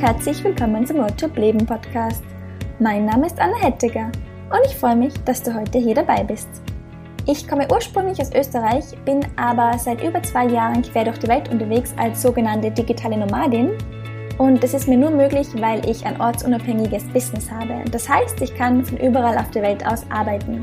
herzlich willkommen zum Roadtrip Leben Podcast. Mein Name ist Anna Hettiger und ich freue mich, dass du heute hier dabei bist. Ich komme ursprünglich aus Österreich, bin aber seit über zwei Jahren quer durch die Welt unterwegs als sogenannte digitale Nomadin und das ist mir nur möglich, weil ich ein ortsunabhängiges Business habe. Das heißt, ich kann von überall auf der Welt aus arbeiten.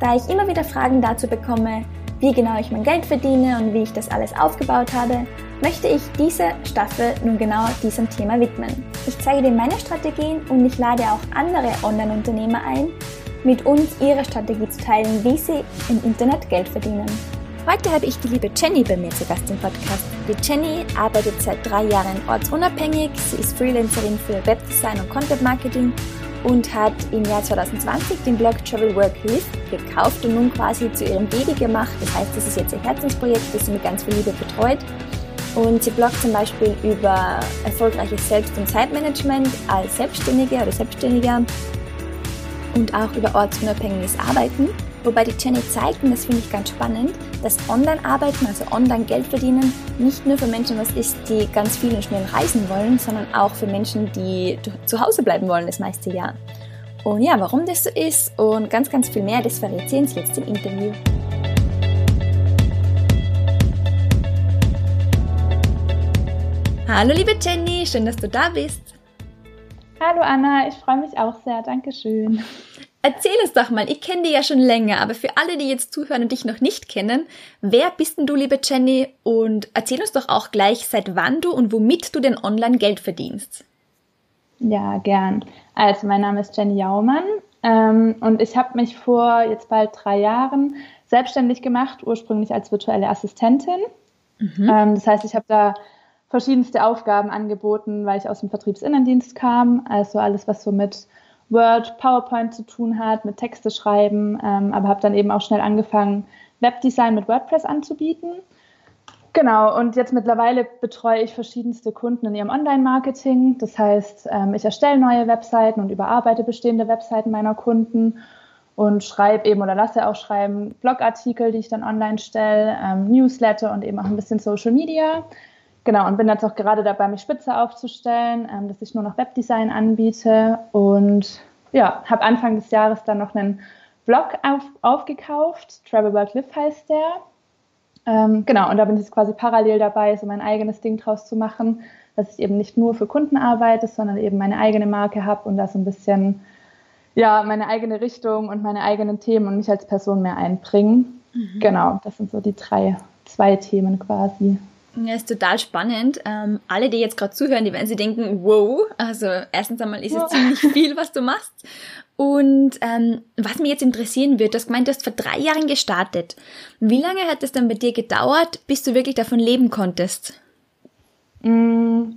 Da ich immer wieder Fragen dazu bekomme, wie genau ich mein Geld verdiene und wie ich das alles aufgebaut habe, möchte ich diese Staffel nun genau diesem Thema widmen. Ich zeige dir meine Strategien und ich lade auch andere Online-Unternehmer ein, mit uns ihre Strategie zu teilen, wie sie im Internet Geld verdienen. Heute habe ich die liebe Jenny bei mir zu Gast im Podcast. Die Jenny arbeitet seit drei Jahren ortsunabhängig. Sie ist Freelancerin für Webdesign und Content Marketing und hat im Jahr 2020 den Blog Travel Work Live gekauft und nun quasi zu ihrem Baby gemacht. Das heißt, das ist jetzt ihr Herzensprojekt, das sie mit ganz viel Liebe betreut. Und sie bloggt zum Beispiel über erfolgreiches Selbst- und Zeitmanagement als Selbstständige oder Selbstständiger und auch über ortsunabhängiges Arbeiten. Wobei die Jenny zeigt, und das finde ich ganz spannend, dass Online-Arbeiten, also Online-Geld verdienen, nicht nur für Menschen was ist, die ganz viel und schnell reisen wollen, sondern auch für Menschen, die zu Hause bleiben wollen das meiste Jahr. Und ja, warum das so ist und ganz, ganz viel mehr, das verrät sie uns jetzt im Interview. Hallo liebe Jenny, schön, dass du da bist. Hallo Anna, ich freue mich auch sehr, Dankeschön. Erzähl es doch mal, ich kenne dich ja schon länger, aber für alle, die jetzt zuhören und dich noch nicht kennen, wer bist denn du, liebe Jenny? Und erzähl uns doch auch gleich, seit wann du und womit du denn online Geld verdienst. Ja, gern. Also, mein Name ist Jenny Jaumann ähm, und ich habe mich vor jetzt bald drei Jahren selbstständig gemacht, ursprünglich als virtuelle Assistentin. Mhm. Ähm, das heißt, ich habe da verschiedenste Aufgaben angeboten, weil ich aus dem Vertriebsinnendienst kam. Also alles, was so mit Word, PowerPoint zu tun hat, mit Texte schreiben, ähm, aber habe dann eben auch schnell angefangen, Webdesign mit WordPress anzubieten. Genau, und jetzt mittlerweile betreue ich verschiedenste Kunden in ihrem Online-Marketing. Das heißt, ähm, ich erstelle neue Webseiten und überarbeite bestehende Webseiten meiner Kunden und schreibe eben oder lasse auch schreiben Blogartikel, die ich dann online stelle, ähm, Newsletter und eben auch ein bisschen Social Media. Genau, und bin jetzt auch gerade dabei, mich spitze aufzustellen, ähm, dass ich nur noch Webdesign anbiete. Und ja, habe Anfang des Jahres dann noch einen Blog auf, aufgekauft. Travel Work Live heißt der. Ähm, genau, und da bin ich jetzt quasi parallel dabei, so mein eigenes Ding draus zu machen, dass ich eben nicht nur für Kunden arbeite, sondern eben meine eigene Marke habe und da so ein bisschen ja, meine eigene Richtung und meine eigenen Themen und mich als Person mehr einbringen. Mhm. Genau, das sind so die drei, zwei Themen quasi. Ja, ist total spannend. Ähm, alle, die jetzt gerade zuhören, die werden sich denken, wow, also erstens einmal ist es wow. ziemlich viel, was du machst. Und ähm, was mich jetzt interessieren wird, du hast gemeint, du hast vor drei Jahren gestartet. Wie lange hat es dann bei dir gedauert, bis du wirklich davon leben konntest? Mm,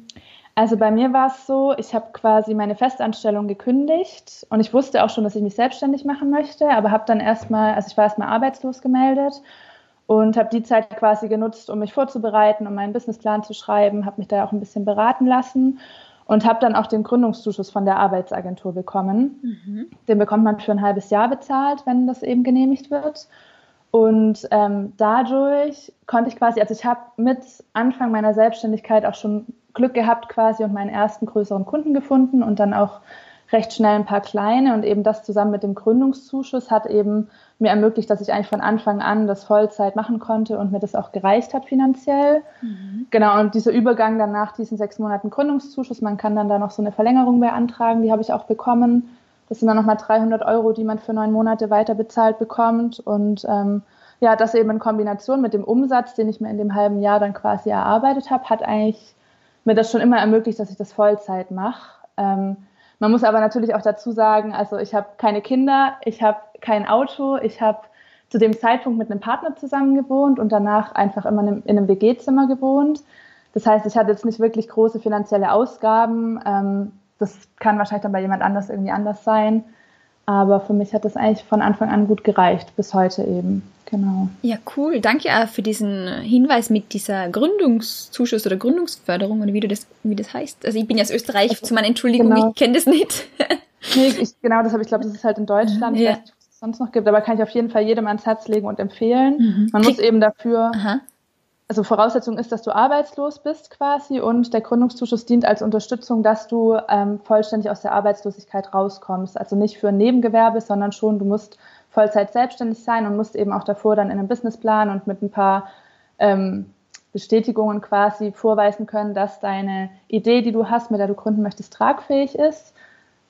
also bei mir war es so, ich habe quasi meine Festanstellung gekündigt und ich wusste auch schon, dass ich mich selbstständig machen möchte, aber habe dann erstmal, also ich war erstmal arbeitslos gemeldet und habe die Zeit quasi genutzt, um mich vorzubereiten, um meinen Businessplan zu schreiben, habe mich da auch ein bisschen beraten lassen und habe dann auch den Gründungszuschuss von der Arbeitsagentur bekommen. Mhm. Den bekommt man für ein halbes Jahr bezahlt, wenn das eben genehmigt wird. Und ähm, dadurch konnte ich quasi, also ich habe mit Anfang meiner Selbstständigkeit auch schon Glück gehabt quasi und meinen ersten größeren Kunden gefunden und dann auch recht schnell ein paar kleine und eben das zusammen mit dem Gründungszuschuss hat eben mir ermöglicht, dass ich eigentlich von Anfang an das Vollzeit machen konnte und mir das auch gereicht hat finanziell. Mhm. Genau, und dieser Übergang dann nach diesen sechs Monaten Gründungszuschuss, man kann dann da noch so eine Verlängerung beantragen, die habe ich auch bekommen. Das sind dann nochmal 300 Euro, die man für neun Monate weiter bezahlt bekommt und ähm, ja, das eben in Kombination mit dem Umsatz, den ich mir in dem halben Jahr dann quasi erarbeitet habe, hat eigentlich mir das schon immer ermöglicht, dass ich das Vollzeit mache. Ähm, man muss aber natürlich auch dazu sagen, also ich habe keine Kinder, ich habe kein Auto, ich habe zu dem Zeitpunkt mit einem Partner zusammen gewohnt und danach einfach immer in einem WG-Zimmer gewohnt. Das heißt, ich hatte jetzt nicht wirklich große finanzielle Ausgaben. Ähm, das kann wahrscheinlich dann bei jemand anders irgendwie anders sein. Aber für mich hat das eigentlich von Anfang an gut gereicht, bis heute eben. Genau. Ja, cool. Danke auch für diesen Hinweis mit dieser Gründungszuschuss oder Gründungsförderung oder wie du das, wie das heißt. Also ich bin ja aus Österreich, also, zu meiner Entschuldigung, genau. ich kenne das nicht. nee, ich, genau, das habe ich glaube, das ist halt in Deutschland. Ja. Ich sonst noch gibt, aber kann ich auf jeden Fall jedem ans Herz legen und empfehlen. Mhm. Man Krieg muss eben dafür Aha also Voraussetzung ist, dass du arbeitslos bist quasi und der Gründungszuschuss dient als Unterstützung, dass du ähm, vollständig aus der Arbeitslosigkeit rauskommst. Also nicht für ein Nebengewerbe, sondern schon, du musst Vollzeit selbstständig sein und musst eben auch davor dann in einem Businessplan und mit ein paar ähm, Bestätigungen quasi vorweisen können, dass deine Idee, die du hast, mit der du gründen möchtest, tragfähig ist.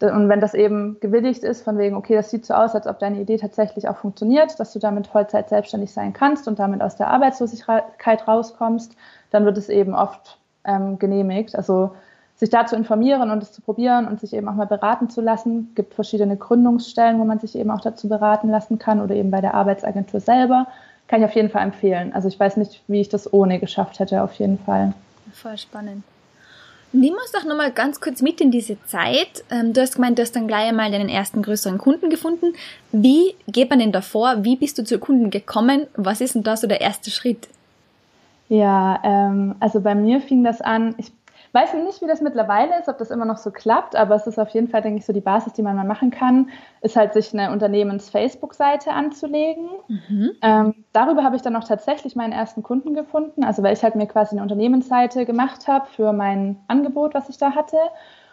Und wenn das eben gewilligt ist, von wegen, okay, das sieht so aus, als ob deine Idee tatsächlich auch funktioniert, dass du damit Vollzeit selbstständig sein kannst und damit aus der Arbeitslosigkeit rauskommst, dann wird es eben oft ähm, genehmigt. Also sich da zu informieren und es zu probieren und sich eben auch mal beraten zu lassen. Es gibt verschiedene Gründungsstellen, wo man sich eben auch dazu beraten lassen kann oder eben bei der Arbeitsagentur selber. Kann ich auf jeden Fall empfehlen. Also ich weiß nicht, wie ich das ohne geschafft hätte, auf jeden Fall. Voll spannend. Nimm uns doch nochmal ganz kurz mit in diese Zeit. Ähm, du hast gemeint, du hast dann gleich einmal deinen ersten größeren Kunden gefunden. Wie geht man denn davor? Wie bist du zu Kunden gekommen? Was ist denn da so der erste Schritt? Ja, ähm, also bei mir fing das an, ich Weiß nicht, wie das mittlerweile ist, ob das immer noch so klappt, aber es ist auf jeden Fall, denke ich, so die Basis, die man mal machen kann, ist halt sich eine Unternehmens-Facebook-Seite anzulegen. Mhm. Ähm, darüber habe ich dann auch tatsächlich meinen ersten Kunden gefunden, also weil ich halt mir quasi eine Unternehmensseite gemacht habe für mein Angebot, was ich da hatte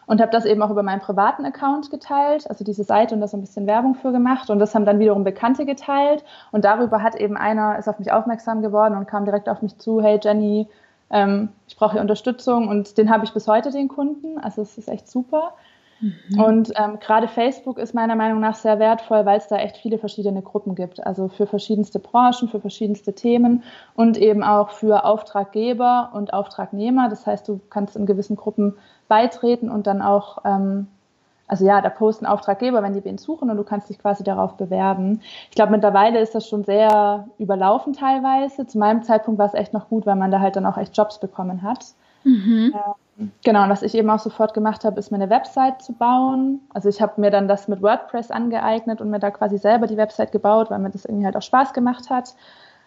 und habe das eben auch über meinen privaten Account geteilt, also diese Seite und da so ein bisschen Werbung für gemacht und das haben dann wiederum Bekannte geteilt und darüber hat eben einer ist auf mich aufmerksam geworden und kam direkt auf mich zu, hey Jenny, ähm, ich brauche hier Unterstützung und den habe ich bis heute, den Kunden. Also es ist echt super. Mhm. Und ähm, gerade Facebook ist meiner Meinung nach sehr wertvoll, weil es da echt viele verschiedene Gruppen gibt. Also für verschiedenste Branchen, für verschiedenste Themen und eben auch für Auftraggeber und Auftragnehmer. Das heißt, du kannst in gewissen Gruppen beitreten und dann auch ähm, also ja, da posten Auftraggeber, wenn die wen suchen und du kannst dich quasi darauf bewerben. Ich glaube, mittlerweile ist das schon sehr überlaufen teilweise. Zu meinem Zeitpunkt war es echt noch gut, weil man da halt dann auch echt Jobs bekommen hat. Mhm. Ähm, genau, und was ich eben auch sofort gemacht habe, ist mir eine Website zu bauen. Also ich habe mir dann das mit WordPress angeeignet und mir da quasi selber die Website gebaut, weil mir das irgendwie halt auch Spaß gemacht hat.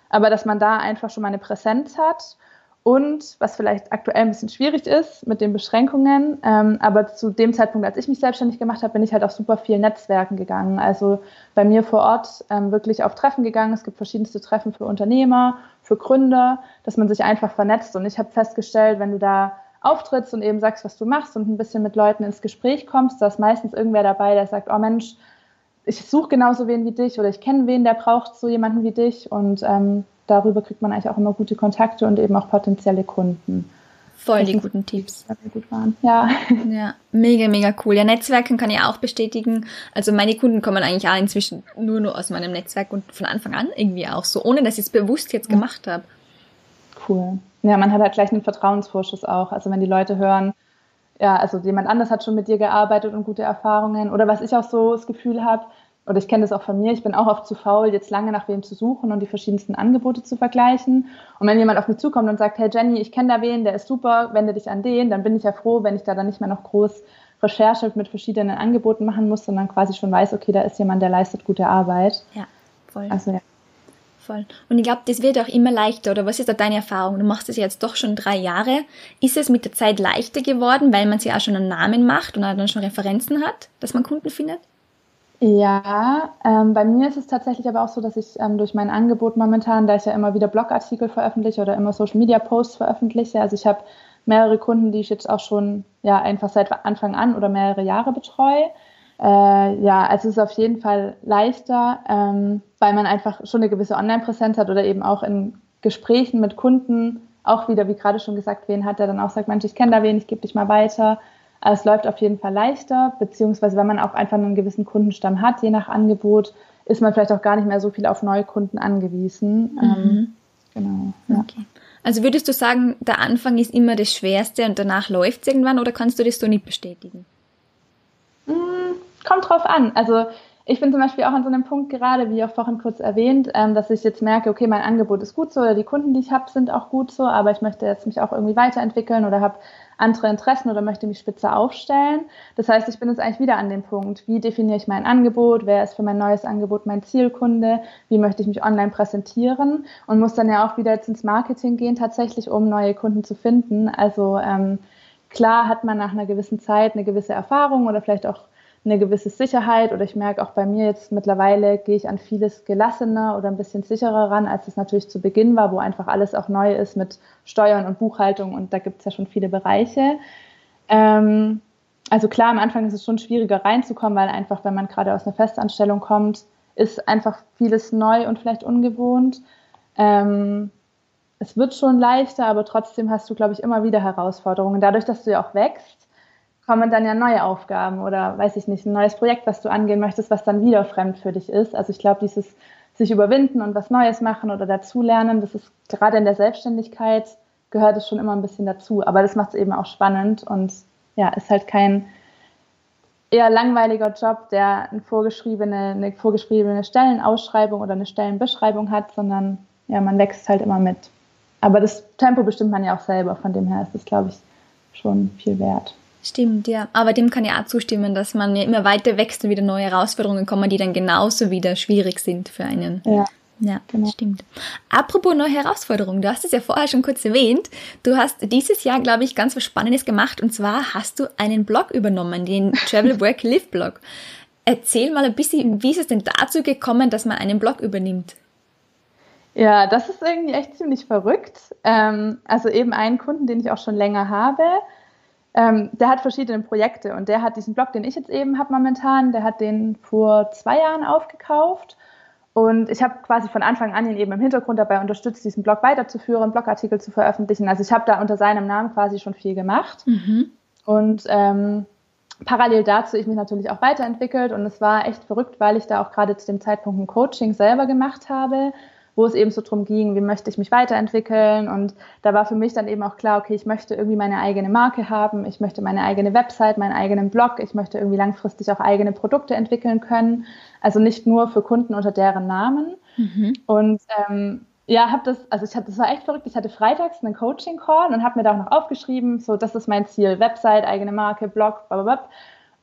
Aber dass man da einfach schon mal eine Präsenz hat und was vielleicht aktuell ein bisschen schwierig ist mit den Beschränkungen, ähm, aber zu dem Zeitpunkt, als ich mich selbstständig gemacht habe, bin ich halt auf super vielen Netzwerken gegangen. Also bei mir vor Ort ähm, wirklich auf Treffen gegangen. Es gibt verschiedenste Treffen für Unternehmer, für Gründer, dass man sich einfach vernetzt. Und ich habe festgestellt, wenn du da auftrittst und eben sagst, was du machst und ein bisschen mit Leuten ins Gespräch kommst, da ist meistens irgendwer dabei, der sagt, oh Mensch, ich suche genauso wen wie dich oder ich kenne wen, der braucht so jemanden wie dich. Und ähm, darüber kriegt man eigentlich auch immer gute Kontakte und eben auch potenzielle Kunden. Voll die guten Tipps. Gut waren. Ja. Ja, mega, mega cool. Ja, Netzwerken kann ich auch bestätigen. Also meine Kunden kommen eigentlich auch inzwischen nur nur aus meinem Netzwerk und von Anfang an irgendwie auch so, ohne dass ich es bewusst jetzt gemacht habe. Cool. Ja, man hat halt gleich einen Vertrauensvorschuss auch. Also wenn die Leute hören, ja, also jemand anders hat schon mit dir gearbeitet und gute Erfahrungen. Oder was ich auch so das Gefühl habe, oder ich kenne das auch von mir, ich bin auch oft zu faul, jetzt lange nach wem zu suchen und die verschiedensten Angebote zu vergleichen. Und wenn jemand auf mich zukommt und sagt, hey Jenny, ich kenne da wen, der ist super, wende dich an den, dann bin ich ja froh, wenn ich da dann nicht mehr noch groß Recherche mit verschiedenen Angeboten machen muss, sondern quasi schon weiß, okay, da ist jemand, der leistet gute Arbeit. Ja, voll. Also ja. Voll. Und ich glaube, das wird auch immer leichter. Oder was ist da deine Erfahrung? Du machst es jetzt doch schon drei Jahre. Ist es mit der Zeit leichter geworden, weil man sich auch schon einen Namen macht und dann schon Referenzen hat, dass man Kunden findet? Ja, ähm, bei mir ist es tatsächlich aber auch so, dass ich ähm, durch mein Angebot momentan, da ich ja immer wieder Blogartikel veröffentliche oder immer Social Media Posts veröffentliche, also ich habe mehrere Kunden, die ich jetzt auch schon ja einfach seit Anfang an oder mehrere Jahre betreue. Äh, ja, also es ist auf jeden Fall leichter, ähm, weil man einfach schon eine gewisse Online-Präsenz hat oder eben auch in Gesprächen mit Kunden auch wieder, wie gerade schon gesagt, wen hat, der dann auch sagt, Mensch, ich kenne da wen, ich gebe dich mal weiter. Es läuft auf jeden Fall leichter, beziehungsweise wenn man auch einfach einen gewissen Kundenstamm hat, je nach Angebot, ist man vielleicht auch gar nicht mehr so viel auf neue Kunden angewiesen. Mhm. Ähm, genau. Ja. Okay. Also würdest du sagen, der Anfang ist immer das Schwerste und danach läuft es irgendwann oder kannst du das so nicht bestätigen? Mm, kommt drauf an. Also ich bin zum Beispiel auch an so einem Punkt gerade, wie auch vorhin kurz erwähnt, ähm, dass ich jetzt merke, okay, mein Angebot ist gut so oder die Kunden, die ich habe, sind auch gut so, aber ich möchte jetzt mich auch irgendwie weiterentwickeln oder habe andere Interessen oder möchte mich spitze aufstellen. Das heißt, ich bin jetzt eigentlich wieder an dem Punkt, wie definiere ich mein Angebot, wer ist für mein neues Angebot mein Zielkunde, wie möchte ich mich online präsentieren und muss dann ja auch wieder jetzt ins Marketing gehen, tatsächlich, um neue Kunden zu finden. Also ähm, klar hat man nach einer gewissen Zeit eine gewisse Erfahrung oder vielleicht auch eine gewisse Sicherheit oder ich merke auch bei mir jetzt mittlerweile gehe ich an vieles gelassener oder ein bisschen sicherer ran, als es natürlich zu Beginn war, wo einfach alles auch neu ist mit Steuern und Buchhaltung und da gibt es ja schon viele Bereiche. Ähm, also klar, am Anfang ist es schon schwieriger reinzukommen, weil einfach, wenn man gerade aus einer Festanstellung kommt, ist einfach vieles neu und vielleicht ungewohnt. Ähm, es wird schon leichter, aber trotzdem hast du, glaube ich, immer wieder Herausforderungen. Dadurch, dass du ja auch wächst, kommen dann ja neue Aufgaben oder weiß ich nicht, ein neues Projekt, was du angehen möchtest, was dann wieder fremd für dich ist. Also ich glaube, dieses sich überwinden und was Neues machen oder dazulernen, das ist gerade in der Selbstständigkeit gehört es schon immer ein bisschen dazu. Aber das macht es eben auch spannend und ja, ist halt kein eher langweiliger Job, der eine vorgeschriebene, eine vorgeschriebene Stellenausschreibung oder eine Stellenbeschreibung hat, sondern ja, man wächst halt immer mit. Aber das Tempo bestimmt man ja auch selber, von dem her ist es, glaube ich, schon viel wert. Stimmt, ja. Aber dem kann ich auch zustimmen, dass man ja immer weiter wächst und wieder neue Herausforderungen kommen, die dann genauso wieder schwierig sind für einen. Ja. Ja, genau. stimmt. Apropos neue Herausforderungen, du hast es ja vorher schon kurz erwähnt. Du hast dieses Jahr, glaube ich, ganz was Spannendes gemacht und zwar hast du einen Blog übernommen, den Travel Work Live Blog. Erzähl mal ein bisschen, wie ist es denn dazu gekommen, dass man einen Blog übernimmt? Ja, das ist irgendwie echt ziemlich verrückt. Ähm, also eben einen Kunden, den ich auch schon länger habe, ähm, der hat verschiedene Projekte und der hat diesen Blog, den ich jetzt eben habe momentan, der hat den vor zwei Jahren aufgekauft. Und ich habe quasi von Anfang an ihn eben im Hintergrund dabei unterstützt, diesen Blog weiterzuführen, Blogartikel zu veröffentlichen. Also ich habe da unter seinem Namen quasi schon viel gemacht. Mhm. Und ähm, parallel dazu ich mich natürlich auch weiterentwickelt. Und es war echt verrückt, weil ich da auch gerade zu dem Zeitpunkt ein Coaching selber gemacht habe wo es eben so drum ging, wie möchte ich mich weiterentwickeln. Und da war für mich dann eben auch klar, okay, ich möchte irgendwie meine eigene Marke haben, ich möchte meine eigene Website, meinen eigenen Blog, ich möchte irgendwie langfristig auch eigene Produkte entwickeln können. Also nicht nur für Kunden unter deren Namen. Mhm. Und ähm, ja, habe das, also ich hatte, das war echt verrückt. Ich hatte freitags einen Coaching-Call und habe mir da auch noch aufgeschrieben, so das ist mein Ziel, Website, eigene Marke, Blog, blablabla.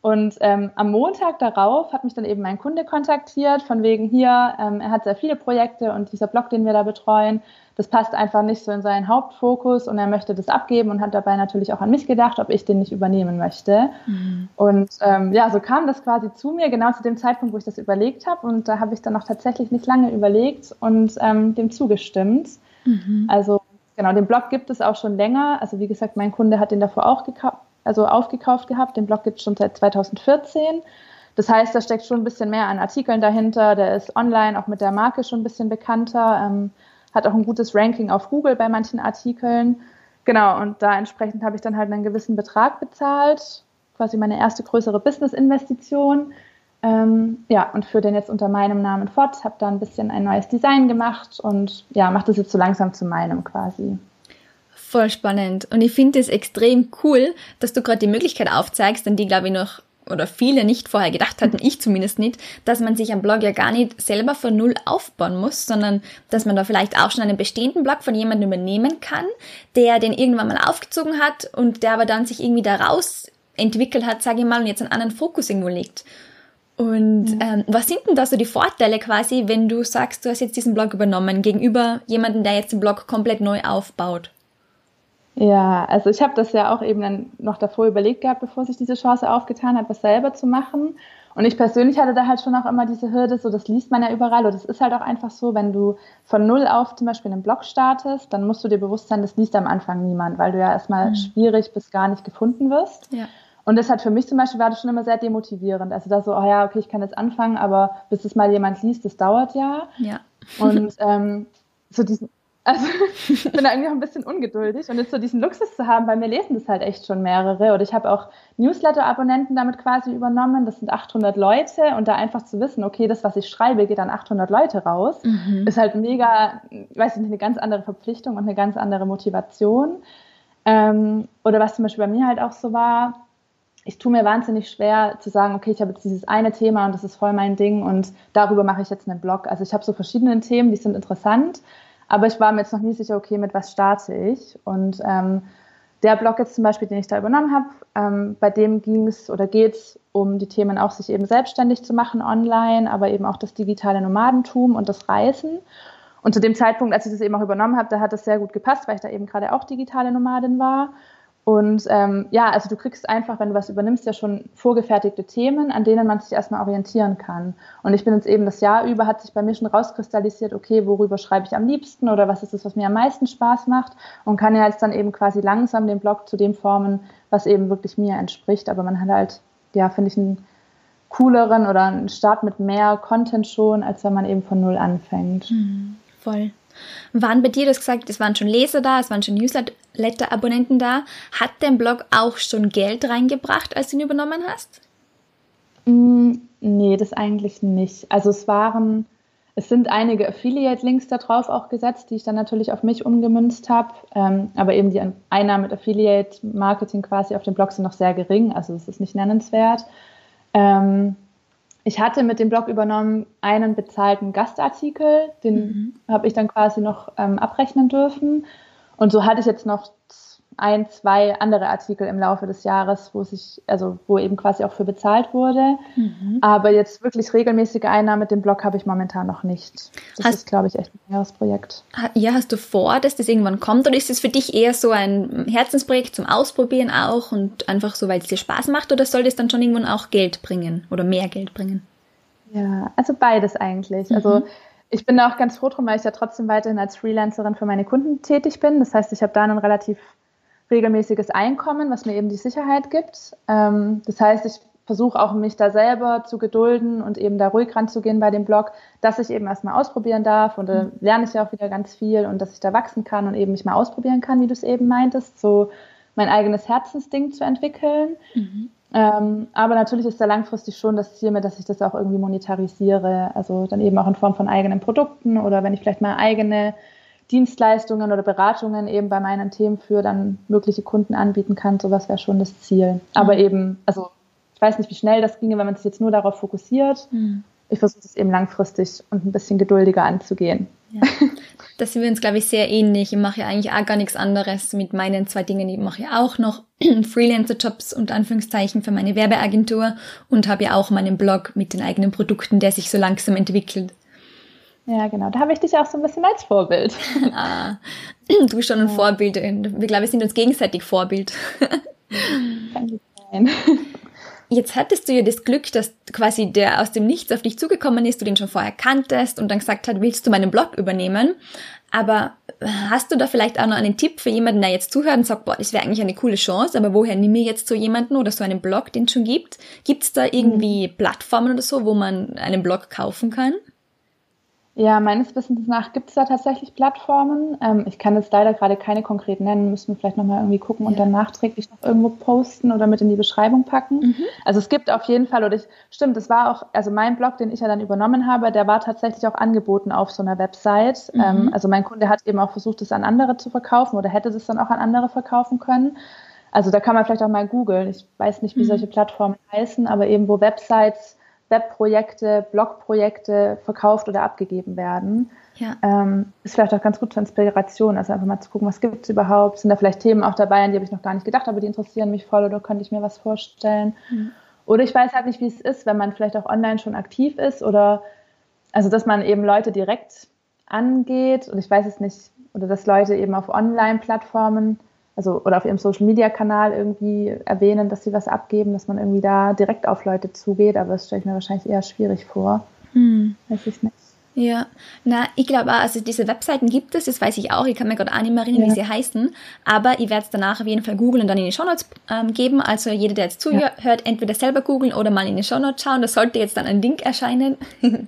Und ähm, am Montag darauf hat mich dann eben mein Kunde kontaktiert, von wegen hier, ähm, er hat sehr viele Projekte und dieser Blog, den wir da betreuen, das passt einfach nicht so in seinen Hauptfokus und er möchte das abgeben und hat dabei natürlich auch an mich gedacht, ob ich den nicht übernehmen möchte. Mhm. Und ähm, ja, so kam das quasi zu mir, genau zu dem Zeitpunkt, wo ich das überlegt habe. Und da habe ich dann auch tatsächlich nicht lange überlegt und ähm, dem zugestimmt. Mhm. Also genau, den Blog gibt es auch schon länger. Also wie gesagt, mein Kunde hat den davor auch gekauft also aufgekauft gehabt. Den Blog gibt es schon seit 2014. Das heißt, da steckt schon ein bisschen mehr an Artikeln dahinter. Der ist online auch mit der Marke schon ein bisschen bekannter, ähm, hat auch ein gutes Ranking auf Google bei manchen Artikeln. Genau, und da entsprechend habe ich dann halt einen gewissen Betrag bezahlt, quasi meine erste größere Business-Investition. Ähm, ja, und führe den jetzt unter meinem Namen fort, habe da ein bisschen ein neues Design gemacht und ja, mache das jetzt so langsam zu meinem quasi. Voll spannend. Und ich finde es extrem cool, dass du gerade die Möglichkeit aufzeigst, an die, glaube ich, noch oder viele nicht vorher gedacht hatten, ich zumindest nicht, dass man sich am Blog ja gar nicht selber von Null aufbauen muss, sondern dass man da vielleicht auch schon einen bestehenden Blog von jemandem übernehmen kann, der den irgendwann mal aufgezogen hat und der aber dann sich irgendwie daraus entwickelt hat, sage ich mal, und jetzt einen anderen Fokus irgendwo legt. Und ähm, was sind denn da so die Vorteile quasi, wenn du sagst, du hast jetzt diesen Blog übernommen, gegenüber jemandem, der jetzt den Blog komplett neu aufbaut? Ja, also ich habe das ja auch eben dann noch davor überlegt gehabt, bevor sich diese Chance aufgetan hat, was selber zu machen. Und ich persönlich hatte da halt schon auch immer diese Hürde, so das liest man ja überall. Und das ist halt auch einfach so, wenn du von null auf zum Beispiel einen Blog startest, dann musst du dir bewusst sein, das liest am Anfang niemand, weil du ja erstmal mhm. schwierig bis gar nicht gefunden wirst. Ja. Und das hat für mich zum Beispiel war das schon immer sehr demotivierend. Also da so, oh ja, okay, ich kann jetzt anfangen, aber bis es mal jemand liest, das dauert ja. Ja. Und ähm, so diesen, also ich bin da irgendwie auch ein bisschen ungeduldig und jetzt so diesen Luxus zu haben, weil mir lesen das halt echt schon mehrere oder ich habe auch Newsletter-Abonnenten damit quasi übernommen, das sind 800 Leute und da einfach zu wissen, okay, das, was ich schreibe, geht an 800 Leute raus, mhm. ist halt mega, weiß ich nicht, eine ganz andere Verpflichtung und eine ganz andere Motivation. Ähm, oder was zum Beispiel bei mir halt auch so war, ich tue mir wahnsinnig schwer zu sagen, okay, ich habe jetzt dieses eine Thema und das ist voll mein Ding und darüber mache ich jetzt einen Blog. Also ich habe so verschiedene Themen, die sind interessant, aber ich war mir jetzt noch nie sicher, okay, mit was starte ich. Und ähm, der Blog jetzt zum Beispiel, den ich da übernommen habe, ähm, bei dem ging es oder geht es um die Themen auch, sich eben selbstständig zu machen online, aber eben auch das digitale Nomadentum und das Reisen. Und zu dem Zeitpunkt, als ich das eben auch übernommen habe, da hat das sehr gut gepasst, weil ich da eben gerade auch digitale Nomadin war. Und ähm, ja, also du kriegst einfach, wenn du was übernimmst, ja schon vorgefertigte Themen, an denen man sich erstmal orientieren kann. Und ich bin jetzt eben das Jahr über, hat sich bei mir schon rauskristallisiert, okay, worüber schreibe ich am liebsten oder was ist das, was mir am meisten Spaß macht und kann ja jetzt dann eben quasi langsam den Blog zu dem formen, was eben wirklich mir entspricht. Aber man hat halt, ja, finde ich, einen cooleren oder einen Start mit mehr Content schon, als wenn man eben von null anfängt. Mhm, voll. Waren bei dir, du hast gesagt, es waren schon Leser da, es waren schon Newsletter-Abonnenten da. Hat dein Blog auch schon Geld reingebracht, als du ihn übernommen hast? Mm, nee, das eigentlich nicht. Also es waren, es sind einige Affiliate-Links da drauf auch gesetzt, die ich dann natürlich auf mich umgemünzt habe. Ähm, aber eben die Einnahmen mit Affiliate-Marketing quasi auf dem Blog sind noch sehr gering, also es ist nicht nennenswert. Ähm, ich hatte mit dem Blog übernommen einen bezahlten Gastartikel, den mhm. habe ich dann quasi noch ähm, abrechnen dürfen. Und so hatte ich jetzt noch ein, zwei andere Artikel im Laufe des Jahres, wo sich, also wo eben quasi auch für bezahlt wurde. Mhm. Aber jetzt wirklich regelmäßige Einnahmen mit dem Blog habe ich momentan noch nicht. Das hast, ist, glaube ich, echt ein Jahresprojekt. Ja, hast du vor, dass das irgendwann kommt oder ist es für dich eher so ein Herzensprojekt zum Ausprobieren auch und einfach so, weil es dir Spaß macht oder soll das dann schon irgendwann auch Geld bringen oder mehr Geld bringen? Ja, also beides eigentlich. Also mhm. Also ich bin da auch ganz froh drum, weil ich ja trotzdem weiterhin als Freelancerin für meine Kunden tätig bin. Das heißt, ich habe da ein relativ regelmäßiges Einkommen, was mir eben die Sicherheit gibt. Ähm, das heißt, ich versuche auch mich da selber zu gedulden und eben da ruhig ranzugehen bei dem Blog, dass ich eben erstmal ausprobieren darf und da mhm. lerne ich ja auch wieder ganz viel und dass ich da wachsen kann und eben mich mal ausprobieren kann, wie du es eben meintest, so mein eigenes Herzensding zu entwickeln. Mhm. Ähm, aber natürlich ist da langfristig schon das Ziel, dass ich das auch irgendwie monetarisiere. Also dann eben auch in Form von eigenen Produkten oder wenn ich vielleicht mal eigene Dienstleistungen oder Beratungen eben bei meinen Themen für dann mögliche Kunden anbieten kann. Sowas wäre schon das Ziel. Aber mhm. eben, also ich weiß nicht, wie schnell das ginge, wenn man sich jetzt nur darauf fokussiert. Mhm. Ich versuche es eben langfristig und ein bisschen geduldiger anzugehen. Ja. Das sind wir uns, glaube ich, sehr ähnlich. Ich mache ja eigentlich auch gar nichts anderes mit meinen zwei Dingen. Ich mache ja auch noch Freelancer-Jobs unter Anführungszeichen für meine Werbeagentur und habe ja auch meinen Blog mit den eigenen Produkten, der sich so langsam entwickelt. Ja, genau. Da habe ich dich auch so ein bisschen als Vorbild. ah, du bist schon ein ja. Vorbild. Wir glaube, wir sind uns gegenseitig Vorbild. Kann sein. Jetzt hattest du ja das Glück, dass quasi der aus dem Nichts auf dich zugekommen ist, du den schon vorher kanntest und dann gesagt hat, willst du meinen Blog übernehmen? Aber hast du da vielleicht auch noch einen Tipp für jemanden, der jetzt zuhört und sagt, boah, das wäre eigentlich eine coole Chance, aber woher nimm mir jetzt so jemanden oder so einen Blog, den es schon gibt? Gibt es da irgendwie. Plattformen oder so, wo man einen Blog kaufen kann? Ja, meines Wissens nach gibt es da tatsächlich Plattformen. Ähm, ich kann jetzt leider gerade keine konkret nennen, müssen wir vielleicht nochmal irgendwie gucken ja. und dann nachträglich noch irgendwo posten oder mit in die Beschreibung packen. Mhm. Also es gibt auf jeden Fall, oder ich, stimmt, es war auch, also mein Blog, den ich ja dann übernommen habe, der war tatsächlich auch angeboten auf so einer Website. Mhm. Ähm, also mein Kunde hat eben auch versucht, es an andere zu verkaufen oder hätte es dann auch an andere verkaufen können. Also da kann man vielleicht auch mal googeln. Ich weiß nicht, wie mhm. solche Plattformen heißen, aber eben wo Websites Webprojekte, Blogprojekte verkauft oder abgegeben werden. Ja. Ähm, ist vielleicht auch ganz gut zur Inspiration, also einfach mal zu gucken, was gibt es überhaupt, sind da vielleicht Themen auch dabei, an die habe ich noch gar nicht gedacht, aber die interessieren mich voll oder könnte ich mir was vorstellen. Mhm. Oder ich weiß halt nicht, wie es ist, wenn man vielleicht auch online schon aktiv ist oder also dass man eben Leute direkt angeht und ich weiß es nicht, oder dass Leute eben auf Online-Plattformen also oder auf ihrem Social Media Kanal irgendwie erwähnen, dass sie was abgeben, dass man irgendwie da direkt auf Leute zugeht, aber das stelle ich mir wahrscheinlich eher schwierig vor. Hm. Weiß ich nicht. Ja, na, ich glaube auch, also diese Webseiten gibt es, das weiß ich auch, ich kann mir gerade auch nicht mehr erinnern, ja. wie sie heißen, aber ich werde es danach auf jeden Fall googeln und dann in die Shownotes ähm, geben, also jeder, der jetzt zuhört, ja. entweder selber googeln oder mal in die Shownotes schauen, da sollte jetzt dann ein Link erscheinen,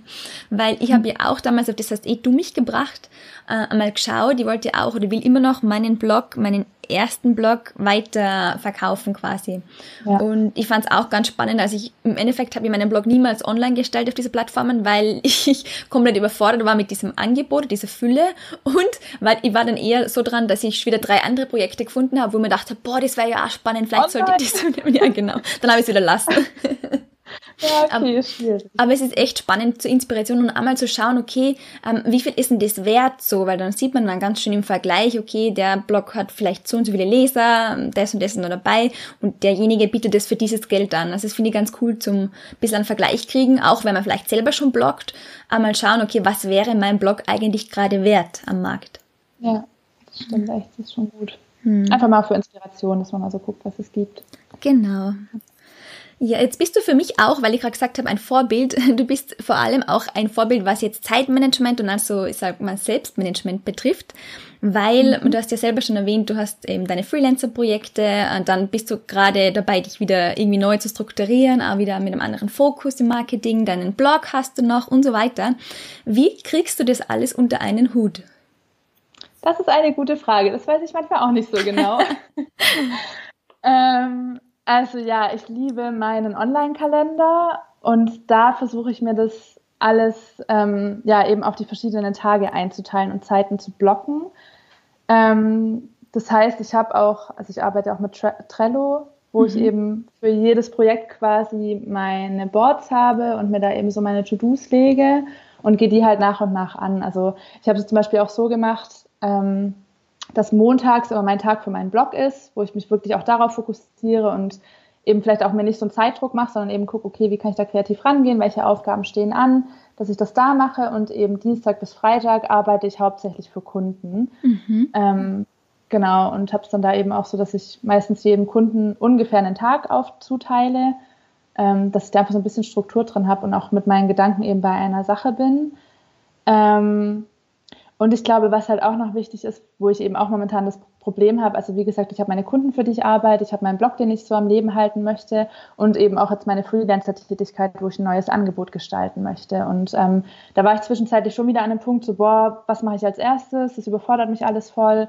weil ich habe ja auch damals auf das heißt eh du mich gebracht, äh, einmal geschaut, die wollte auch oder will immer noch meinen Blog, meinen ersten Blog weiter verkaufen quasi. Ja. Und ich fand es auch ganz spannend. Also ich im Endeffekt habe ich meinen Blog niemals online gestellt auf diese Plattformen, weil ich komplett überfordert war mit diesem Angebot, dieser Fülle. Und weil ich war dann eher so dran, dass ich wieder drei andere Projekte gefunden habe, wo mir dachte, boah, das wäre ja auch spannend, vielleicht oh sollte ich das. Ja, genau. Dann habe ich es wieder lassen. Ja, okay, aber, schwierig. Aber es ist echt spannend zur Inspiration und einmal zu schauen, okay, ähm, wie viel ist denn das wert so? Weil dann sieht man dann ganz schön im Vergleich, okay, der Blog hat vielleicht so und so viele Leser, das und das ist noch dabei und derjenige bietet das für dieses Geld an. Also das finde ich ganz cool zum bisschen einen Vergleich kriegen, auch wenn man vielleicht selber schon bloggt, einmal schauen, okay, was wäre mein Blog eigentlich gerade wert am Markt? Ja, das stimmt echt, das ist schon gut. Hm. Einfach mal für Inspiration, dass man mal so guckt, was es gibt. Genau. Ja, jetzt bist du für mich auch, weil ich gerade gesagt habe, ein Vorbild. Du bist vor allem auch ein Vorbild, was jetzt Zeitmanagement und also, ich sag mal, Selbstmanagement betrifft, weil mhm. du hast ja selber schon erwähnt, du hast eben deine Freelancer-Projekte und dann bist du gerade dabei, dich wieder irgendwie neu zu strukturieren, auch wieder mit einem anderen Fokus im Marketing, deinen Blog hast du noch und so weiter. Wie kriegst du das alles unter einen Hut? Das ist eine gute Frage. Das weiß ich manchmal auch nicht so genau. ähm, also ja, ich liebe meinen Online-Kalender und da versuche ich mir das alles ähm, ja eben auf die verschiedenen Tage einzuteilen und Zeiten zu blocken. Ähm, das heißt, ich habe auch, also ich arbeite auch mit Trello, wo mhm. ich eben für jedes Projekt quasi meine Boards habe und mir da eben so meine To-Dos lege und gehe die halt nach und nach an. Also ich habe es zum Beispiel auch so gemacht, ähm, dass montags immer mein Tag für meinen Blog ist, wo ich mich wirklich auch darauf fokussiere und eben vielleicht auch mir nicht so einen Zeitdruck mache, sondern eben gucke, okay, wie kann ich da kreativ rangehen, welche Aufgaben stehen an, dass ich das da mache und eben Dienstag bis Freitag arbeite ich hauptsächlich für Kunden. Mhm. Ähm, genau, und habe es dann da eben auch so, dass ich meistens jedem Kunden ungefähr einen Tag aufzuteile, ähm, dass ich da einfach so ein bisschen Struktur drin habe und auch mit meinen Gedanken eben bei einer Sache bin. Ähm, und ich glaube, was halt auch noch wichtig ist, wo ich eben auch momentan das Problem habe, also wie gesagt, ich habe meine Kunden, für die ich arbeite, ich habe meinen Blog, den ich so am Leben halten möchte und eben auch jetzt meine Freelancer-Tätigkeit, wo ich ein neues Angebot gestalten möchte. Und ähm, da war ich zwischenzeitlich schon wieder an einem Punkt, so, boah, was mache ich als erstes? Das überfordert mich alles voll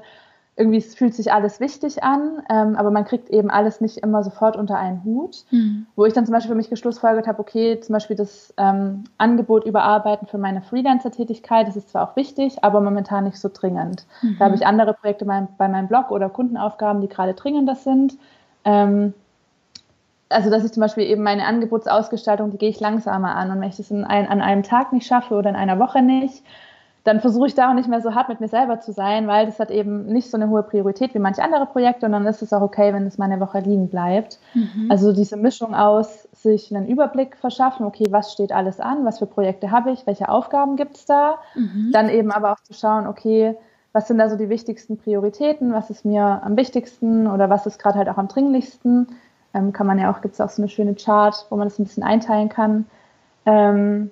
irgendwie fühlt sich alles wichtig an, ähm, aber man kriegt eben alles nicht immer sofort unter einen Hut. Mhm. Wo ich dann zum Beispiel für mich geschlussfolgert habe, okay, zum Beispiel das ähm, Angebot überarbeiten für meine Freelancer-Tätigkeit, das ist zwar auch wichtig, aber momentan nicht so dringend. Mhm. Da habe ich andere Projekte mein, bei meinem Blog oder Kundenaufgaben, die gerade dringender sind. Ähm, also dass ich zum Beispiel eben meine Angebotsausgestaltung, die gehe ich langsamer an und wenn ich das ein, an einem Tag nicht schaffe oder in einer Woche nicht, dann versuche ich da auch nicht mehr so hart mit mir selber zu sein, weil das hat eben nicht so eine hohe Priorität wie manche andere Projekte und dann ist es auch okay, wenn es mal eine Woche liegen bleibt. Mhm. Also diese Mischung aus sich einen Überblick verschaffen, okay, was steht alles an, was für Projekte habe ich, welche Aufgaben gibt es da, mhm. dann eben aber auch zu schauen, okay, was sind da so die wichtigsten Prioritäten, was ist mir am wichtigsten oder was ist gerade halt auch am dringlichsten. Ähm, kann man ja auch, gibt es auch so eine schöne Chart, wo man das ein bisschen einteilen kann. Ähm,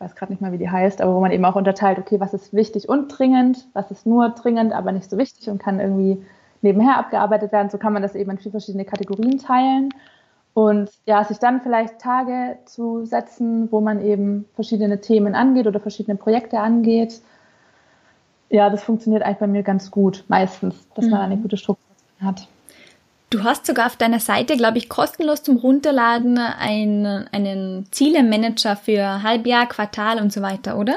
ich weiß gerade nicht mal, wie die heißt, aber wo man eben auch unterteilt, okay, was ist wichtig und dringend, was ist nur dringend, aber nicht so wichtig und kann irgendwie nebenher abgearbeitet werden. So kann man das eben in vier verschiedene Kategorien teilen. Und ja, sich dann vielleicht Tage zu setzen, wo man eben verschiedene Themen angeht oder verschiedene Projekte angeht. Ja, das funktioniert eigentlich bei mir ganz gut, meistens, dass mhm. man eine gute Struktur hat. Du hast sogar auf deiner Seite, glaube ich, kostenlos zum Runterladen einen, einen Zielemanager für Halbjahr, Quartal und so weiter, oder?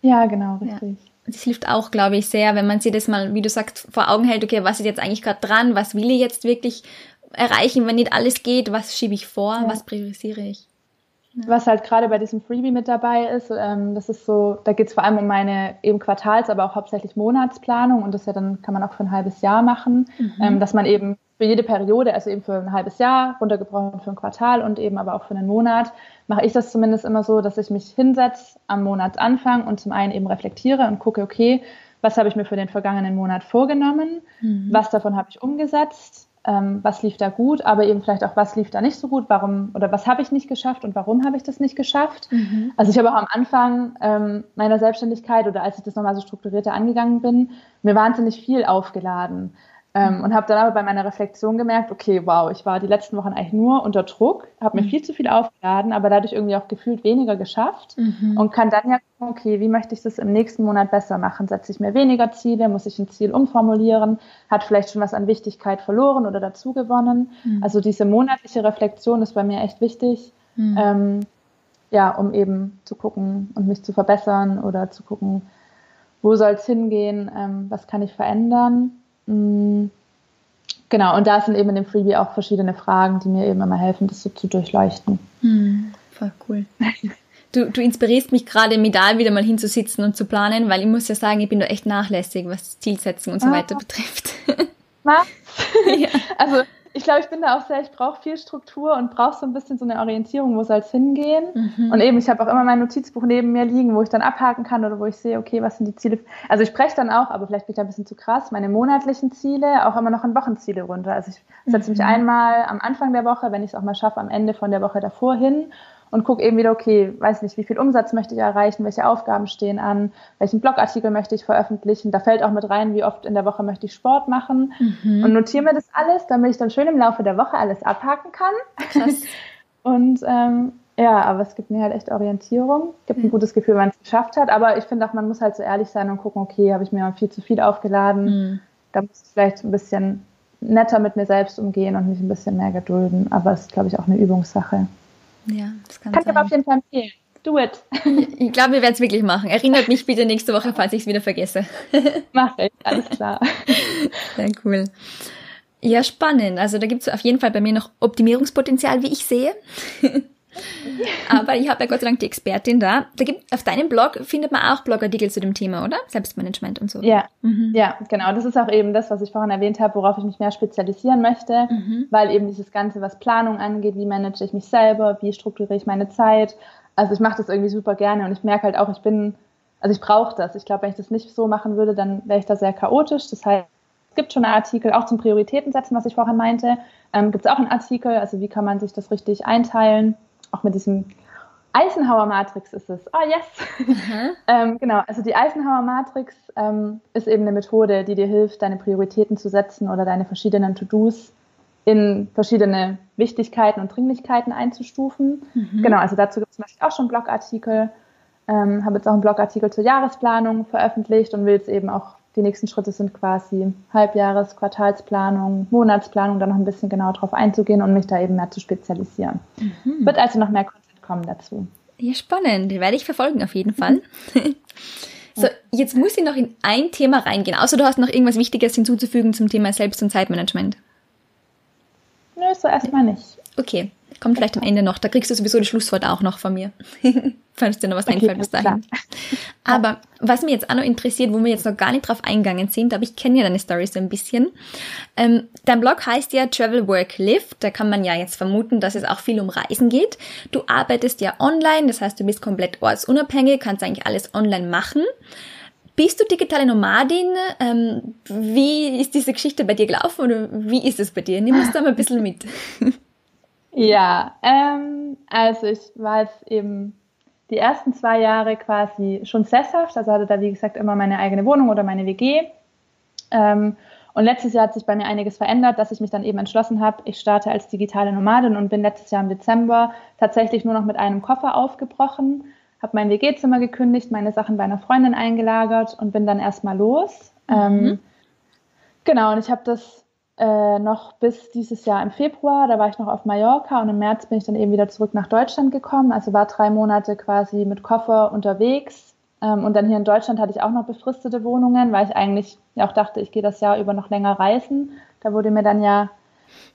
Ja, genau, richtig. Ja. Das hilft auch, glaube ich, sehr, wenn man sich das mal, wie du sagst, vor Augen hält, okay, was ist jetzt eigentlich gerade dran, was will ich jetzt wirklich erreichen, wenn nicht alles geht, was schiebe ich vor, ja. was priorisiere ich. Ja. Was halt gerade bei diesem Freebie mit dabei ist, ähm, das ist so, da geht es vor allem um meine eben Quartals, aber auch hauptsächlich Monatsplanung und das ja dann kann man auch für ein halbes Jahr machen, mhm. ähm, dass man eben für jede Periode, also eben für ein halbes Jahr, runtergebrochen für ein Quartal und eben aber auch für einen Monat, mache ich das zumindest immer so, dass ich mich hinsetze am Monatsanfang und zum einen eben reflektiere und gucke, okay, was habe ich mir für den vergangenen Monat vorgenommen, mhm. was davon habe ich umgesetzt, ähm, was lief da gut, aber eben vielleicht auch, was lief da nicht so gut, warum oder was habe ich nicht geschafft und warum habe ich das nicht geschafft. Mhm. Also ich habe auch am Anfang ähm, meiner Selbstständigkeit oder als ich das nochmal so strukturierter angegangen bin, mir wahnsinnig viel aufgeladen. Ähm, und habe dann aber bei meiner Reflexion gemerkt, okay, wow, ich war die letzten Wochen eigentlich nur unter Druck, habe mir mhm. viel zu viel aufgeladen, aber dadurch irgendwie auch gefühlt weniger geschafft mhm. und kann dann ja gucken, okay, wie möchte ich das im nächsten Monat besser machen? Setze ich mir weniger Ziele, muss ich ein Ziel umformulieren, hat vielleicht schon was an Wichtigkeit verloren oder dazu gewonnen? Mhm. Also diese monatliche Reflexion ist bei mir echt wichtig, mhm. ähm, ja, um eben zu gucken und mich zu verbessern oder zu gucken, wo soll es hingehen, ähm, was kann ich verändern? Mm, genau, und da sind eben in dem Freebie auch verschiedene Fragen, die mir eben immer helfen, das so zu durchleuchten. Hm, voll cool. Du, du inspirierst mich gerade, medal wieder mal hinzusitzen und zu planen, weil ich muss ja sagen, ich bin da echt nachlässig, was Zielsetzung und so ah. weiter betrifft. Was? ja. Also ich glaube, ich bin da auch sehr, ich brauche viel Struktur und brauche so ein bisschen so eine Orientierung, wo soll es hingehen. Mhm. Und eben, ich habe auch immer mein Notizbuch neben mir liegen, wo ich dann abhaken kann oder wo ich sehe, okay, was sind die Ziele. Also ich spreche dann auch, aber vielleicht bin ich da ein bisschen zu krass, meine monatlichen Ziele auch immer noch in Wochenziele runter. Also ich setze mhm. mich einmal am Anfang der Woche, wenn ich es auch mal schaffe, am Ende von der Woche davor hin und gucke eben wieder, okay, weiß nicht, wie viel Umsatz möchte ich erreichen, welche Aufgaben stehen an, welchen Blogartikel möchte ich veröffentlichen. Da fällt auch mit rein, wie oft in der Woche möchte ich Sport machen mhm. und notiere mir das alles, damit ich dann schön im Laufe der Woche alles abhaken kann. Krass. und ähm, ja, aber es gibt mir halt echt Orientierung, gibt ein mhm. gutes Gefühl, wenn man es geschafft hat. Aber ich finde auch, man muss halt so ehrlich sein und gucken, okay, habe ich mir viel zu viel aufgeladen. Mhm. Da muss ich vielleicht ein bisschen netter mit mir selbst umgehen und mich ein bisschen mehr gedulden. Aber es ist, glaube ich, auch eine Übungssache. Ja, das kann, kann sein. ich aber auf jeden Fall empfehlen. Do it. Ich glaube, wir werden es wirklich machen. Erinnert mich bitte nächste Woche, falls ich es wieder vergesse. Mach ich, alles klar. Sehr cool. Ja, spannend. Also da gibt es auf jeden Fall bei mir noch Optimierungspotenzial, wie ich sehe. Aber ich habe ja Gott sei Dank die Expertin da. da gibt, auf deinem Blog findet man auch Blogartikel zu dem Thema, oder? Selbstmanagement und so. Ja, mhm. ja, genau. Das ist auch eben das, was ich vorhin erwähnt habe, worauf ich mich mehr spezialisieren möchte, mhm. weil eben dieses Ganze, was Planung angeht, wie manage ich mich selber, wie strukturiere ich meine Zeit. Also ich mache das irgendwie super gerne und ich merke halt auch, ich bin, also ich brauche das. Ich glaube, wenn ich das nicht so machen würde, dann wäre ich da sehr chaotisch. Das heißt, es gibt schon einen Artikel, auch zum Prioritäten setzen, was ich vorhin meinte. Ähm, gibt es auch einen Artikel, also wie kann man sich das richtig einteilen auch mit diesem Eisenhower Matrix ist es. Oh, yes! Mhm. ähm, genau, also die Eisenhower Matrix ähm, ist eben eine Methode, die dir hilft, deine Prioritäten zu setzen oder deine verschiedenen To-Dos in verschiedene Wichtigkeiten und Dringlichkeiten einzustufen. Mhm. Genau, also dazu gibt es zum Beispiel auch schon Blogartikel. Ähm, habe jetzt auch einen Blogartikel zur Jahresplanung veröffentlicht und will jetzt eben auch, die nächsten Schritte sind quasi Halbjahres-, Quartalsplanung, Monatsplanung, da noch ein bisschen genauer drauf einzugehen und mich da eben mehr zu spezialisieren. Mhm. Wird also noch mehr Content kommen dazu. Ja, spannend. Werde ich verfolgen auf jeden Fall. so, jetzt muss ich noch in ein Thema reingehen. Außer du hast noch irgendwas Wichtiges hinzuzufügen zum Thema Selbst- und Zeitmanagement. Nö, so erstmal nicht. Okay, kommt vielleicht am Ende noch. Da kriegst du sowieso das Schlusswort auch noch von mir. Falls dir noch was okay, einfällt bis dahin. Aber was mich jetzt auch noch interessiert, wo wir jetzt noch gar nicht drauf eingegangen sind, aber ich kenne ja deine Story so ein bisschen. Ähm, dein Blog heißt ja Travel, Work, Live. Da kann man ja jetzt vermuten, dass es auch viel um Reisen geht. Du arbeitest ja online, das heißt, du bist komplett ortsunabhängig, kannst eigentlich alles online machen. Bist du digitale Nomadin? Ähm, wie ist diese Geschichte bei dir gelaufen oder wie ist es bei dir? Nimm uns da mal ein bisschen mit. Ja, ähm, also ich war jetzt eben die ersten zwei Jahre quasi schon sesshaft, also hatte da wie gesagt immer meine eigene Wohnung oder meine WG. Ähm, und letztes Jahr hat sich bei mir einiges verändert, dass ich mich dann eben entschlossen habe, ich starte als digitale Nomadin und bin letztes Jahr im Dezember tatsächlich nur noch mit einem Koffer aufgebrochen, habe mein WG-Zimmer gekündigt, meine Sachen bei einer Freundin eingelagert und bin dann erstmal los. Mhm. Ähm, genau, und ich habe das äh, noch bis dieses Jahr im Februar, da war ich noch auf Mallorca und im März bin ich dann eben wieder zurück nach Deutschland gekommen. Also war drei Monate quasi mit Koffer unterwegs. Ähm, und dann hier in Deutschland hatte ich auch noch befristete Wohnungen, weil ich eigentlich ja auch dachte, ich gehe das Jahr über noch länger reisen. Da wurde mir dann ja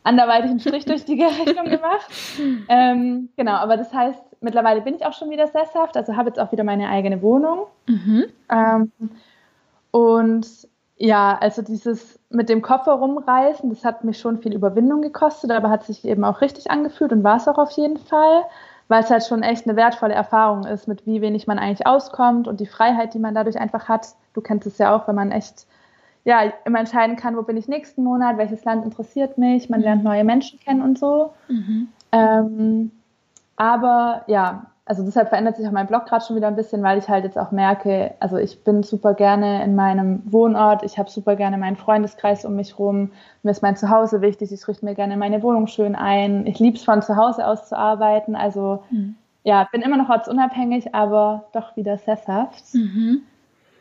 anderweitig ein Strich durch die Rechnung gemacht. Ähm, genau, aber das heißt, mittlerweile bin ich auch schon wieder sesshaft, also habe jetzt auch wieder meine eigene Wohnung. Mhm. Ähm, und ja, also dieses mit dem Koffer rumreißen, das hat mich schon viel Überwindung gekostet, aber hat sich eben auch richtig angefühlt und war es auch auf jeden Fall, weil es halt schon echt eine wertvolle Erfahrung ist, mit wie wenig man eigentlich auskommt und die Freiheit, die man dadurch einfach hat. Du kennst es ja auch, wenn man echt ja immer entscheiden kann, wo bin ich nächsten Monat, welches Land interessiert mich, man lernt neue Menschen kennen und so. Mhm. Ähm, aber ja, also deshalb verändert sich auch mein Blog gerade schon wieder ein bisschen, weil ich halt jetzt auch merke, also ich bin super gerne in meinem Wohnort, ich habe super gerne meinen Freundeskreis um mich rum, mir ist mein Zuhause wichtig, ich richte mir gerne meine Wohnung schön ein, ich liebe es von zu Hause aus zu arbeiten, also mhm. ja, bin immer noch ortsunabhängig, aber doch wieder sesshaft. Mhm.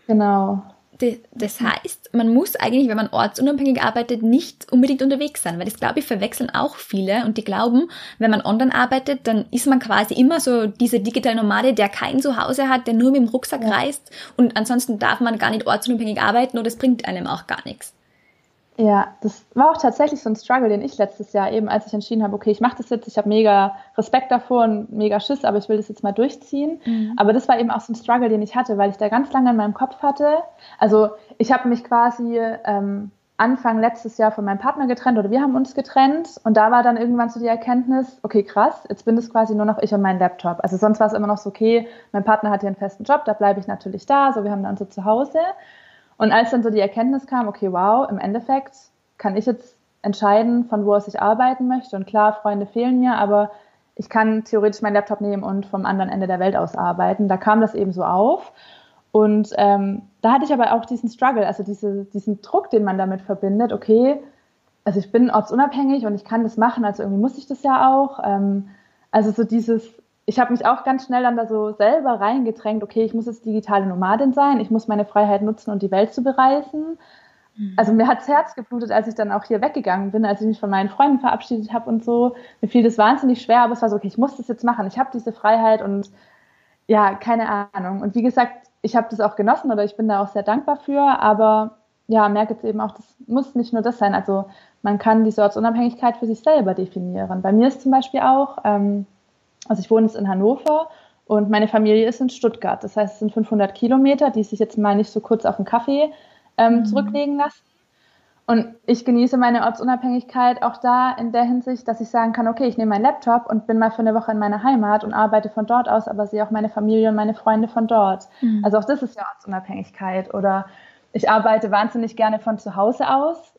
Genau. Das heißt, man muss eigentlich, wenn man ortsunabhängig arbeitet, nicht unbedingt unterwegs sein, weil das glaube ich verwechseln auch viele und die glauben, wenn man online arbeitet, dann ist man quasi immer so diese digitale Nomade, der kein Zuhause hat, der nur mit dem Rucksack ja. reist und ansonsten darf man gar nicht ortsunabhängig arbeiten oder es bringt einem auch gar nichts. Ja, das war auch tatsächlich so ein Struggle, den ich letztes Jahr eben, als ich entschieden habe, okay, ich mache das jetzt, ich habe mega Respekt davor und mega Schiss, aber ich will das jetzt mal durchziehen. Mhm. Aber das war eben auch so ein Struggle, den ich hatte, weil ich da ganz lange in meinem Kopf hatte. Also ich habe mich quasi ähm, Anfang letztes Jahr von meinem Partner getrennt oder wir haben uns getrennt und da war dann irgendwann so die Erkenntnis, okay, krass, jetzt bin es quasi nur noch ich und mein Laptop. Also sonst war es immer noch so, okay, mein Partner hat hier einen festen Job, da bleibe ich natürlich da, so wir haben dann so zu Hause. Und als dann so die Erkenntnis kam, okay, wow, im Endeffekt kann ich jetzt entscheiden, von wo aus ich arbeiten möchte und klar, Freunde fehlen mir, aber ich kann theoretisch meinen Laptop nehmen und vom anderen Ende der Welt aus arbeiten. Da kam das eben so auf. Und ähm, da hatte ich aber auch diesen Struggle, also diese, diesen Druck, den man damit verbindet. Okay, also ich bin ortsunabhängig und ich kann das machen, also irgendwie muss ich das ja auch. Ähm, also so dieses, ich habe mich auch ganz schnell dann da so selber reingedrängt, okay, ich muss jetzt digitale Nomadin sein, ich muss meine Freiheit nutzen und um die Welt zu bereisen. Mhm. Also mir hat das Herz geblutet, als ich dann auch hier weggegangen bin, als ich mich von meinen Freunden verabschiedet habe und so. Mir fiel das wahnsinnig schwer, aber es war so, okay, ich muss das jetzt machen. Ich habe diese Freiheit und ja, keine Ahnung. Und wie gesagt, ich habe das auch genossen oder ich bin da auch sehr dankbar für, aber ja, merke jetzt eben auch, das muss nicht nur das sein. Also man kann diese Ortsunabhängigkeit für sich selber definieren. Bei mir ist zum Beispiel auch, ähm, also ich wohne jetzt in Hannover und meine Familie ist in Stuttgart. Das heißt, es sind 500 Kilometer, die sich jetzt mal nicht so kurz auf einen Kaffee ähm, mhm. zurücklegen lassen. Und ich genieße meine Ortsunabhängigkeit auch da in der Hinsicht, dass ich sagen kann, okay, ich nehme meinen Laptop und bin mal für eine Woche in meiner Heimat und arbeite von dort aus, aber sehe auch meine Familie und meine Freunde von dort. Mhm. Also auch das ist ja Ortsunabhängigkeit. Oder ich arbeite wahnsinnig gerne von zu Hause aus,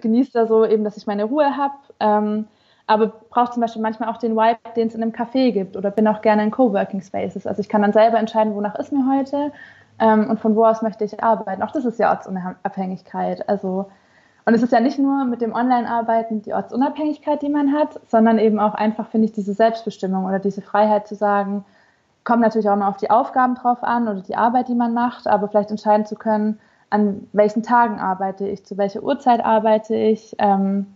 genieße da so eben, dass ich meine Ruhe habe, ähm, aber brauche zum Beispiel manchmal auch den Vibe, den es in einem Café gibt oder bin auch gerne in Coworking Spaces. Also ich kann dann selber entscheiden, wonach ist mir heute ähm, und von wo aus möchte ich arbeiten. Auch das ist ja Ortsunabhängigkeit. Also, und es ist ja nicht nur mit dem Online-Arbeiten die Ortsunabhängigkeit, die man hat, sondern eben auch einfach, finde ich, diese Selbstbestimmung oder diese Freiheit zu sagen, kommt natürlich auch mal auf die Aufgaben drauf an oder die Arbeit, die man macht, aber vielleicht entscheiden zu können, an welchen Tagen arbeite ich, zu welcher Uhrzeit arbeite ich, ähm,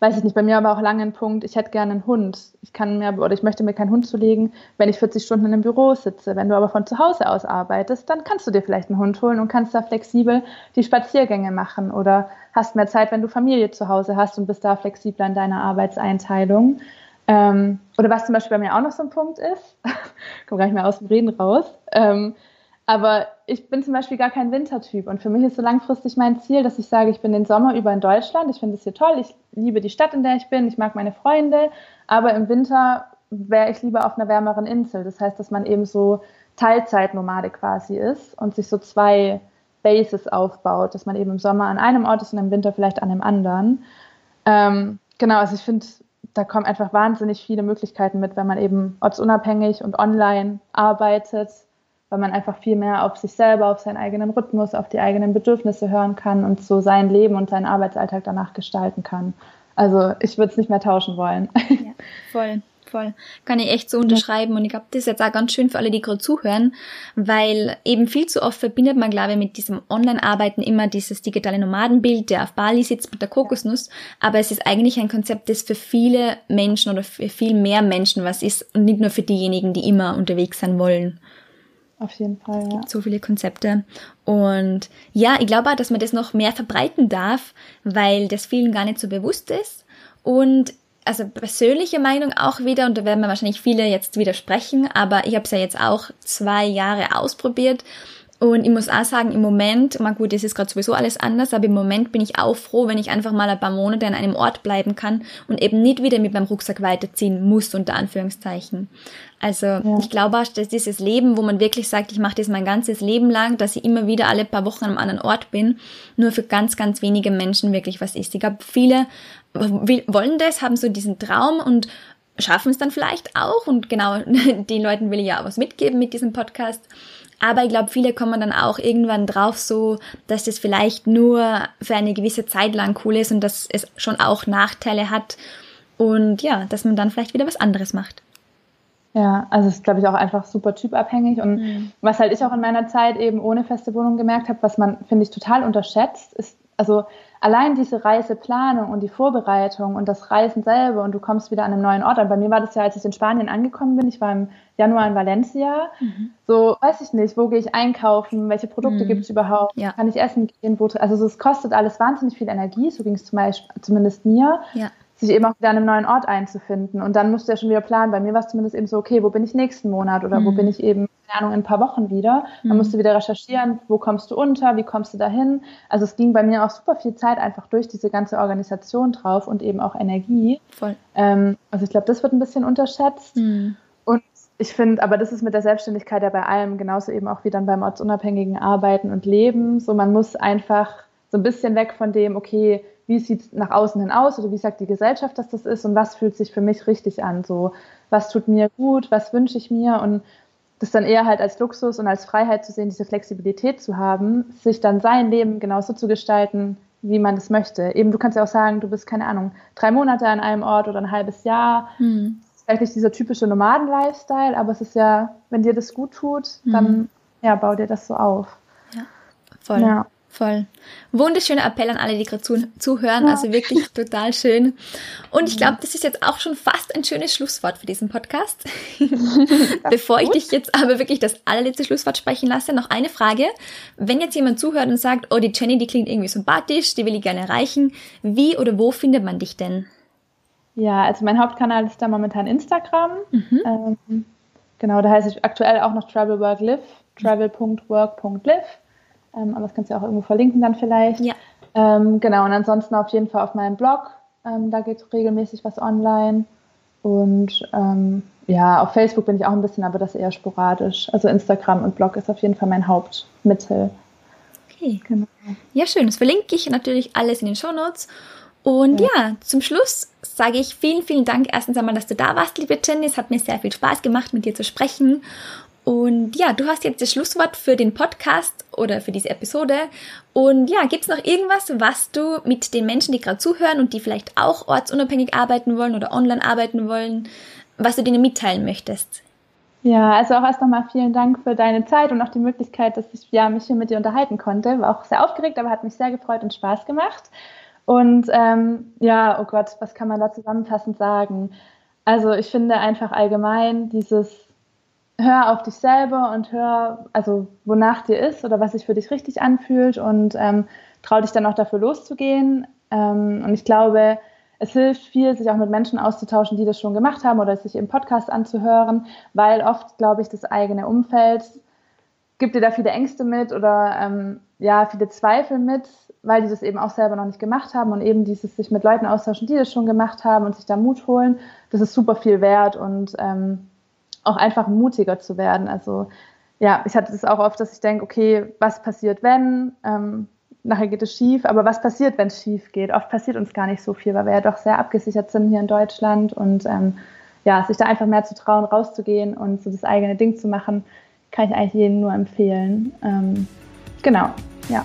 weiß ich nicht, bei mir aber auch lange ein Punkt, ich hätte gerne einen Hund. Ich kann mir oder ich möchte mir keinen Hund zulegen, wenn ich 40 Stunden in einem Büro sitze. Wenn du aber von zu Hause aus arbeitest, dann kannst du dir vielleicht einen Hund holen und kannst da flexibel die Spaziergänge machen oder hast mehr Zeit, wenn du Familie zu Hause hast und bist da flexibler in deiner Arbeitseinteilung. Ähm, oder was zum Beispiel bei mir auch noch so ein Punkt ist, komme gar nicht mehr aus dem Reden raus, ähm, aber ich bin zum Beispiel gar kein Wintertyp und für mich ist so langfristig mein Ziel, dass ich sage, ich bin den Sommer über in Deutschland. Ich finde es hier toll. Ich liebe die Stadt, in der ich bin. Ich mag meine Freunde. Aber im Winter wäre ich lieber auf einer wärmeren Insel. Das heißt, dass man eben so Teilzeitnomade quasi ist und sich so zwei Bases aufbaut, dass man eben im Sommer an einem Ort ist und im Winter vielleicht an einem anderen. Ähm, genau, also ich finde, da kommen einfach wahnsinnig viele Möglichkeiten mit, wenn man eben ortsunabhängig und online arbeitet weil man einfach viel mehr auf sich selber, auf seinen eigenen Rhythmus, auf die eigenen Bedürfnisse hören kann und so sein Leben und seinen Arbeitsalltag danach gestalten kann. Also ich würde es nicht mehr tauschen wollen. Ja, voll voll. Kann ich echt so unterschreiben. Und ich glaube, das ist jetzt auch ganz schön für alle, die gerade zuhören, weil eben viel zu oft verbindet man, glaube ich, mit diesem Online-Arbeiten immer dieses digitale Nomadenbild, der auf Bali sitzt mit der Kokosnuss. Aber es ist eigentlich ein Konzept, das für viele Menschen oder für viel mehr Menschen was ist und nicht nur für diejenigen, die immer unterwegs sein wollen. Auf jeden Fall, ja. So viele Konzepte. Und ja, ich glaube auch, dass man das noch mehr verbreiten darf, weil das vielen gar nicht so bewusst ist. Und also persönliche Meinung auch wieder, und da werden mir wahrscheinlich viele jetzt widersprechen, aber ich habe es ja jetzt auch zwei Jahre ausprobiert und ich muss auch sagen, im Moment, mal gut, es ist gerade sowieso alles anders, aber im Moment bin ich auch froh, wenn ich einfach mal ein paar Monate an einem Ort bleiben kann und eben nicht wieder mit meinem Rucksack weiterziehen muss, unter Anführungszeichen. Also ja. ich glaube auch, dass dieses Leben, wo man wirklich sagt, ich mache das mein ganzes Leben lang, dass ich immer wieder alle paar Wochen an einem anderen Ort bin, nur für ganz, ganz wenige Menschen wirklich was ist. Ich glaube, viele wollen das, haben so diesen Traum und schaffen es dann vielleicht auch. Und genau den Leuten will ich ja auch was mitgeben mit diesem Podcast. Aber ich glaube, viele kommen dann auch irgendwann drauf so, dass das vielleicht nur für eine gewisse Zeit lang cool ist und dass es schon auch Nachteile hat. Und ja, dass man dann vielleicht wieder was anderes macht. Ja, also es ist, glaube ich, auch einfach super typabhängig. Und mhm. was halt ich auch in meiner Zeit eben ohne feste Wohnung gemerkt habe, was man, finde ich, total unterschätzt, ist, also allein diese Reiseplanung und die Vorbereitung und das Reisen selber und du kommst wieder an einem neuen Ort an. Bei mir war das ja, als ich in Spanien angekommen bin, ich war im Januar in Valencia. Mhm. So, weiß ich nicht, wo gehe ich einkaufen, welche Produkte mhm. gibt es überhaupt, ja. kann ich essen gehen, wo, also so, es kostet alles wahnsinnig viel Energie, so ging es zum Beispiel, zumindest mir. Ja. Sich eben auch wieder an einem neuen Ort einzufinden. Und dann musst du ja schon wieder planen. Bei mir war es zumindest eben so, okay, wo bin ich nächsten Monat oder mhm. wo bin ich eben, keine Ahnung, in ein paar Wochen wieder. Dann musst du wieder recherchieren, wo kommst du unter, wie kommst du dahin. Also es ging bei mir auch super viel Zeit einfach durch diese ganze Organisation drauf und eben auch Energie. Voll. Ähm, also ich glaube, das wird ein bisschen unterschätzt. Mhm. Und ich finde, aber das ist mit der Selbstständigkeit ja bei allem genauso eben auch wie dann beim ortsunabhängigen Arbeiten und Leben. So, man muss einfach so ein bisschen weg von dem, okay, wie sieht es nach außen hin aus oder wie sagt die Gesellschaft, dass das ist und was fühlt sich für mich richtig an. So, was tut mir gut, was wünsche ich mir und das dann eher halt als Luxus und als Freiheit zu sehen, diese Flexibilität zu haben, sich dann sein Leben genauso zu gestalten, wie man das möchte. Eben, du kannst ja auch sagen, du bist, keine Ahnung, drei Monate an einem Ort oder ein halbes Jahr. Hm. Vielleicht nicht dieser typische Nomaden-Lifestyle, aber es ist ja, wenn dir das gut tut, dann hm. ja, bau dir das so auf. Ja, voll. Ja. Voll. Wunderschöner Appell an alle, die gerade zu, zuhören. Also wirklich total schön. Und ich glaube, das ist jetzt auch schon fast ein schönes Schlusswort für diesen Podcast. Bevor ich dich jetzt aber wirklich das allerletzte Schlusswort sprechen lasse, noch eine Frage. Wenn jetzt jemand zuhört und sagt, oh, die Jenny, die klingt irgendwie sympathisch, die will ich gerne erreichen, wie oder wo findet man dich denn? Ja, also mein Hauptkanal ist da momentan Instagram. Mhm. Ähm, genau, da heiße ich aktuell auch noch Travel Work Live, travel.work.live. Ähm, aber das kannst du auch irgendwo verlinken dann vielleicht. Ja. Ähm, genau, und ansonsten auf jeden Fall auf meinem Blog. Ähm, da geht regelmäßig was online. Und ähm, ja, auf Facebook bin ich auch ein bisschen, aber das eher sporadisch. Also Instagram und Blog ist auf jeden Fall mein Hauptmittel. Okay. Genau. Ja, schön. Das verlinke ich natürlich alles in den Show Notes. Und ja. ja, zum Schluss sage ich vielen, vielen Dank erstens einmal, dass du da warst, liebe Jenny. Es hat mir sehr viel Spaß gemacht, mit dir zu sprechen. Und ja, du hast jetzt das Schlusswort für den Podcast oder für diese Episode. Und ja, gibt es noch irgendwas, was du mit den Menschen, die gerade zuhören und die vielleicht auch ortsunabhängig arbeiten wollen oder online arbeiten wollen, was du denen mitteilen möchtest? Ja, also auch erst nochmal vielen Dank für deine Zeit und auch die Möglichkeit, dass ich ja, mich hier mit dir unterhalten konnte. War auch sehr aufgeregt, aber hat mich sehr gefreut und Spaß gemacht. Und ähm, ja, oh Gott, was kann man da zusammenfassend sagen? Also ich finde einfach allgemein dieses hör auf dich selber und hör, also wonach dir ist oder was sich für dich richtig anfühlt und ähm, trau dich dann auch dafür loszugehen. Ähm, und ich glaube, es hilft viel, sich auch mit Menschen auszutauschen, die das schon gemacht haben oder sich im Podcast anzuhören, weil oft, glaube ich, das eigene Umfeld gibt dir da viele Ängste mit oder ähm, ja, viele Zweifel mit, weil die das eben auch selber noch nicht gemacht haben und eben dieses sich mit Leuten austauschen, die das schon gemacht haben und sich da Mut holen, das ist super viel wert und ähm, auch einfach mutiger zu werden. Also ja, ich hatte das auch oft, dass ich denke, okay, was passiert, wenn? Ähm, nachher geht es schief, aber was passiert, wenn es schief geht? Oft passiert uns gar nicht so viel, weil wir ja doch sehr abgesichert sind hier in Deutschland und ähm, ja, sich da einfach mehr zu trauen, rauszugehen und so das eigene Ding zu machen, kann ich eigentlich jedem nur empfehlen. Ähm, genau, ja.